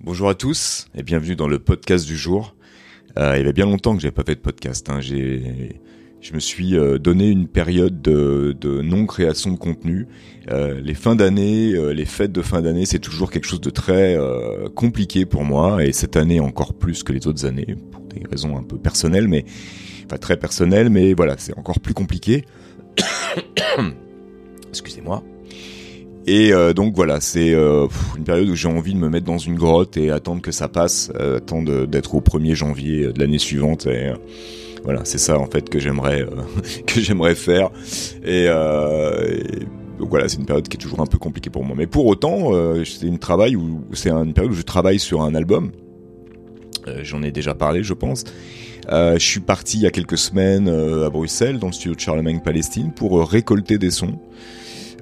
Bonjour à tous et bienvenue dans le podcast du jour. Euh, il y a bien longtemps que j'avais pas fait de podcast. Hein. J'ai, je me suis euh, donné une période de, de non création de contenu. Euh, les fins d'année, euh, les fêtes de fin d'année, c'est toujours quelque chose de très euh, compliqué pour moi et cette année encore plus que les autres années pour des raisons un peu personnelles, mais enfin très personnelles, mais voilà, c'est encore plus compliqué. Excusez-moi. Et euh, donc voilà, c'est euh, une période où j'ai envie de me mettre dans une grotte et attendre que ça passe, euh, attendre d'être au 1er janvier de l'année suivante. Et euh, voilà, c'est ça en fait que j'aimerais euh, que j'aimerais faire. Et, euh, et donc voilà, c'est une période qui est toujours un peu compliquée pour moi. Mais pour autant, c'est une c'est une période où je travaille sur un album. J'en ai déjà parlé, je pense. je suis parti il y a quelques semaines à Bruxelles, dans le studio de Charlemagne Palestine, pour récolter des sons.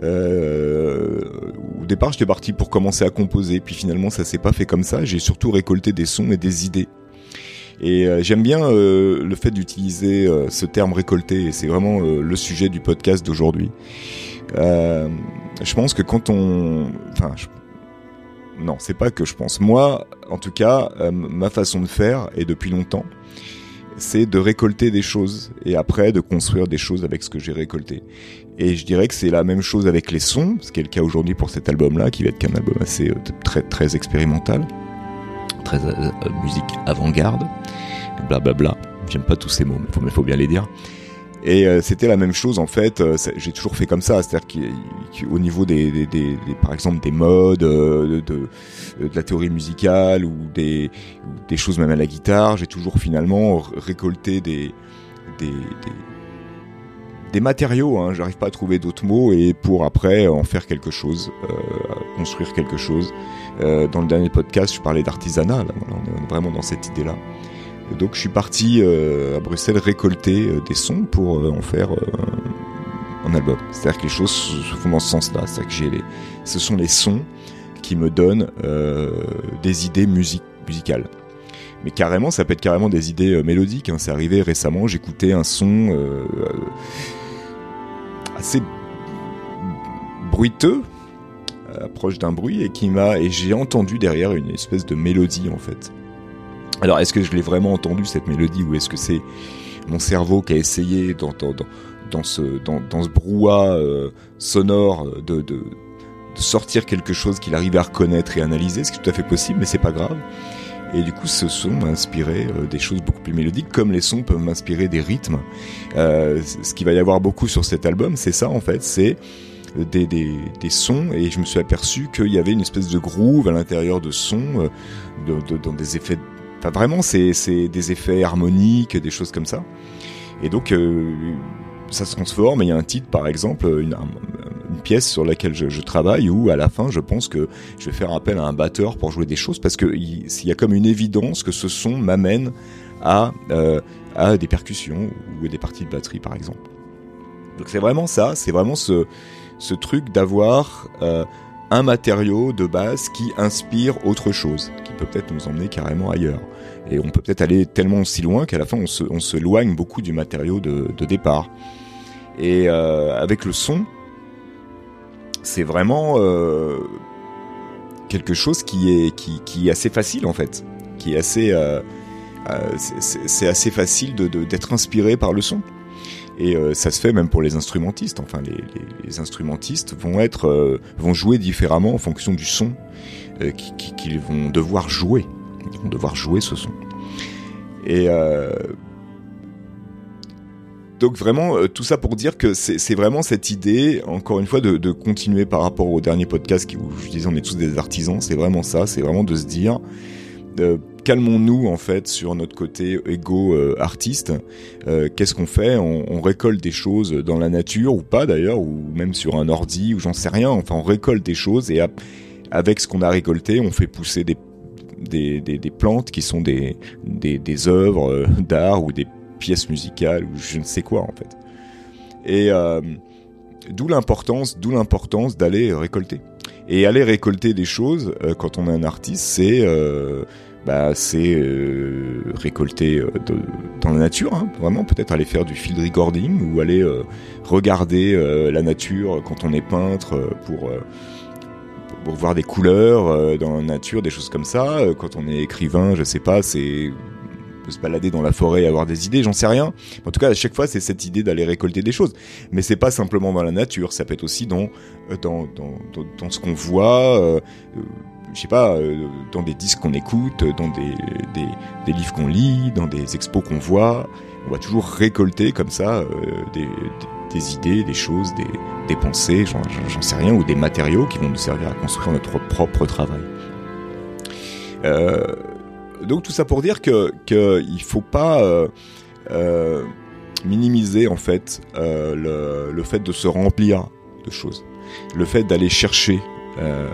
Euh, au départ, j'étais parti pour commencer à composer, puis finalement, ça s'est pas fait comme ça. J'ai surtout récolté des sons et des idées. Et euh, j'aime bien euh, le fait d'utiliser ce terme récolté, et c'est vraiment le sujet du podcast d'aujourd'hui. je pense que quand on, enfin, je... non, c'est pas que je pense. Moi, en tout cas, ma façon de faire, et depuis longtemps, c'est de récolter des choses et après de construire des choses avec ce que j'ai récolté. Et je dirais que c'est la même chose avec les sons, ce qui est le cas aujourd'hui pour cet album-là, qui va être un album assez euh, très très expérimental, très euh, euh, musique avant-garde, blablabla. J'aime pas tous ces mots, mais faut, mais faut bien les dire. Et euh, c'était la même chose en fait. Euh, j'ai toujours fait comme ça, c'est-à-dire qu'au niveau des, des, des, des, par exemple, des modes, euh, de, de, de, la théorie musicale ou des, des choses même à la guitare, j'ai toujours finalement récolté des, des, des, matériaux. Hein, J'arrive pas à trouver d'autres mots et pour après en faire quelque chose, euh, construire quelque chose. Euh, dans le dernier podcast, je parlais d'artisanat. On est vraiment dans cette idée-là. Donc je suis parti euh, à Bruxelles récolter euh, des sons pour euh, en faire un album. C'est-à-dire que les choses se font dans ce sens-là. C'est-à-dire que j'ai les, ce sont les sons qui me donnent des idées musicales. Mais carrément, ça peut être carrément des idées mélodiques. Hein. C'est arrivé récemment, j'écoutais un son assez bruiteux, proche d'un bruit, et qui m'a et j'ai entendu derrière une espèce de mélodie en fait. Alors, est-ce que je l'ai vraiment entendu cette mélodie ou est-ce que c'est mon cerveau qui a essayé dans, dans, ce, dans, brouhaha euh, sonore de, de, sortir quelque chose qu'il arrivait à reconnaître et analyser, ce qui est tout à fait possible, mais c'est pas grave. Et du coup, ce son m'a inspiré euh, des choses beaucoup plus mélodiques, comme les sons peuvent m'inspirer des rythmes. Euh, ce qu'il va y avoir beaucoup sur cet album, c'est ça en fait, c'est des, sons et je me suis aperçu qu'il y avait une espèce de groove à l'intérieur de sons, euh, dans des effets Enfin, vraiment, c'est des effets harmoniques, des choses comme ça. Et donc, euh, ça se transforme. Il y a un titre, par exemple, une, pièce sur laquelle je, travaille, où à la fin, je pense que je vais faire appel à un batteur pour jouer des choses, parce qu'il il y a comme une évidence que ce son m'amène à, euh, des percussions ou des parties de batterie, par exemple. Donc c'est vraiment ça, c'est vraiment ce, ce truc d'avoir euh, un matériau de base qui inspire autre chose, qui peut peut-être nous emmener carrément ailleurs. Et on peut peut-être aller tellement aussi loin qu'à la fin on se, loigne beaucoup du matériau de, départ. Et euh, avec le son, c'est vraiment euh, quelque chose qui est, qui, qui, est assez facile en fait, qui est assez, euh, c'est assez facile d'être inspiré par le son. Et euh, ça se fait même pour les instrumentistes. Enfin, les, instrumentistes vont être, euh, vont jouer différemment en fonction du son euh, qu'ils qui, vont devoir jouer. Ils vont devoir jouer ce son. Et donc vraiment tout ça pour dire que c'est vraiment cette idée, encore une fois, de, de, continuer par rapport au dernier podcast où je disais on est tous des artisans. C'est vraiment ça. C'est vraiment de se dire. Euh, calmons-nous en fait sur notre côté égo euh, artiste. Euh, Qu'est-ce qu'on fait? On, récolte des choses dans la nature ou pas d'ailleurs, ou même sur un ordi ou j'en sais rien. Enfin, on récolte des choses et avec ce qu'on a récolté, on fait pousser des, des, des, plantes qui sont des, des, œuvres d'art ou des pièces musicales ou je ne sais quoi en fait. Et euh, d'où l'importance, d'où l'importance d'aller récolter. Et aller récolter des choses euh, quand on est un artiste, c'est euh, bah, c'est euh, récolter euh, dans la nature, hein, vraiment peut-être aller faire du field recording ou aller euh, regarder la nature quand on est peintre pour pour voir des couleurs dans la nature, des choses comme ça. Quand on est écrivain, je sais pas, c'est se balader dans la forêt et avoir des idées, j'en sais rien. En tout cas, à chaque fois, c'est cette idée d'aller récolter des choses. Mais c'est pas simplement dans la nature, ça peut être aussi dans dans, dans, dans, ce qu'on voit. Euh, je sais pas, dans des disques qu'on écoute, dans des, des, livres qu'on lit, dans des expos qu'on voit. On va toujours récolter comme ça des, des, idées, des choses, des, pensées, j'en sais rien, ou des matériaux qui vont nous servir à construire notre propre travail. Euh, donc tout ça pour dire que qu'il faut pas euh, euh, minimiser en fait euh, le, le, fait de se remplir de choses, le fait d'aller chercher euh,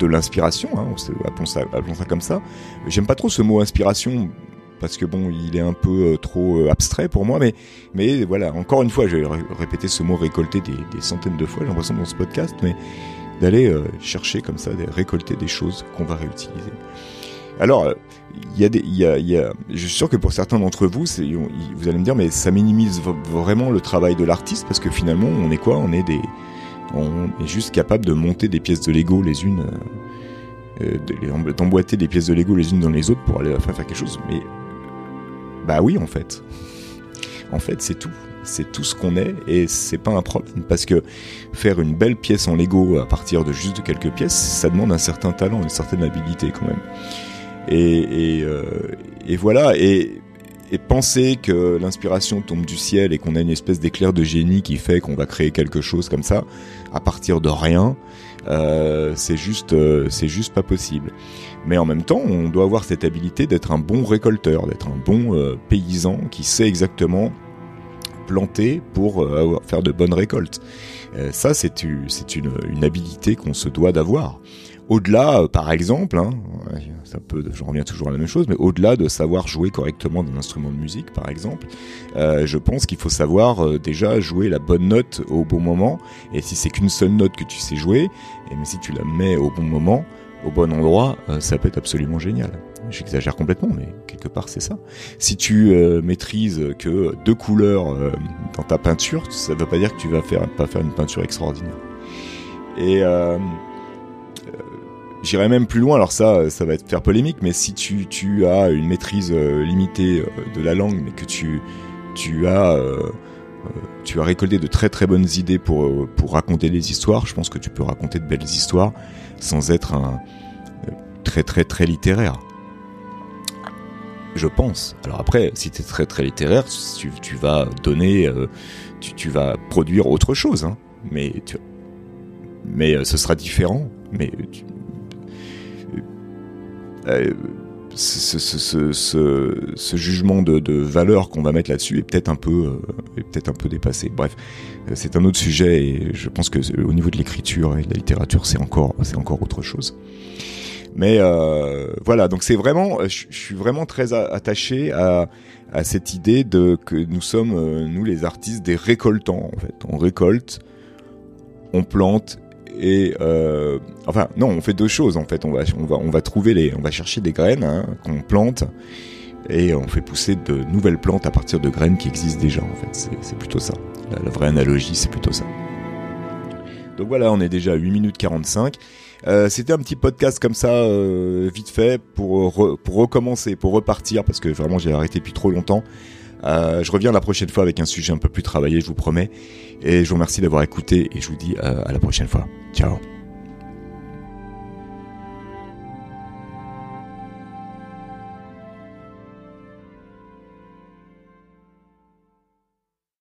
de l'inspiration, hein, appelons, ça, appelons ça comme ça. J'aime pas trop ce mot inspiration parce que bon, il est un peu trop abstrait pour moi, mais mais voilà, encore une fois, je vais répéter ce mot récolter des, centaines de fois, j'ai l'impression dans ce podcast, mais d'aller chercher comme ça, de récolter des choses qu'on va réutiliser. Alors, il y a des, il y a, il y a, je suis sûr que pour certains d'entre vous, vous allez me dire, mais ça minimise vraiment le travail de l'artiste parce que finalement, on est quoi? On est des, on est juste capable de monter des pièces de Lego les unes, euh, d'emboîter des pièces de Lego les unes dans les autres pour aller faire quelque chose. Mais bah oui, en fait, en fait, c'est tout. C'est tout ce qu'on est et c'est pas un problème parce que faire une belle pièce en Lego à partir de juste quelques pièces, ça demande un certain talent, une certaine habilité quand même. Et, et, euh, voilà. Et, et penser que l'inspiration tombe du ciel et qu'on a une espèce d'éclair de génie qui fait qu'on va créer quelque chose comme ça à partir de rien, euh, c'est juste, euh, c'est juste pas possible. Mais en même temps, on doit avoir cette habilité d'être un bon récolteur, d'être un bon euh, paysan qui sait exactement planter pour euh, faire de bonnes récoltes. ça, c'est une, une habilité qu'on se doit d'avoir. Au-delà, euh, par exemple, hein, ça peut, je reviens toujours à la même chose, mais au-delà de savoir jouer correctement d'un instrument de musique, par exemple, euh, je pense qu'il faut savoir euh, déjà jouer la bonne note au bon moment. Et si c'est qu'une seule note que tu sais jouer, et mais si tu la mets au bon moment, au bon endroit, ça peut être absolument génial. J'exagère complètement, mais quelque part c'est ça. Si tu maîtrises que deux couleurs dans ta peinture, ça ne veut pas dire que tu vas faire pas faire une peinture extraordinaire. Et J'irai même plus loin, alors ça, ça va être faire polémique, mais si tu, tu as une maîtrise euh, limitée euh, de la langue, mais que tu, tu as, euh, tu as récolté de très très bonnes idées pour, pour raconter des histoires, je pense que tu peux raconter de belles histoires sans être un très très très littéraire. Je pense. Alors après, si tu es très très littéraire, tu, vas donner, tu, tu vas produire autre chose, hein. mais mais ce sera différent. Mais euh, ce, jugement de, valeur qu'on va mettre là-dessus est peut-être un peu euh, peut-être un peu dépassé. Bref, euh, c'est un autre sujet et je pense que au niveau de l'écriture et de la littérature, c'est encore encore autre chose. Mais euh, voilà, donc c'est vraiment, je, suis vraiment très attaché à, à cette idée de que nous sommes nous les artistes des récoltants en fait. On récolte, on plante et euh, enfin non, on fait deux choses en fait. On va on va on va trouver les, on va chercher des graines hein, qu'on plante et on fait pousser de nouvelles plantes à partir de graines qui existent déjà en fait. C'est plutôt ça. La, vraie analogie, c'est plutôt ça. Donc voilà, on est déjà à 8 minutes 45. Euh, C'était un petit podcast comme ça, euh, vite fait, pour, pour recommencer, pour repartir, parce que vraiment j'ai arrêté depuis trop longtemps. Euh, je reviens la prochaine fois avec un sujet un peu plus travaillé, je vous promets. Et je vous remercie d'avoir écouté et je vous dis euh, à la prochaine fois. Ciao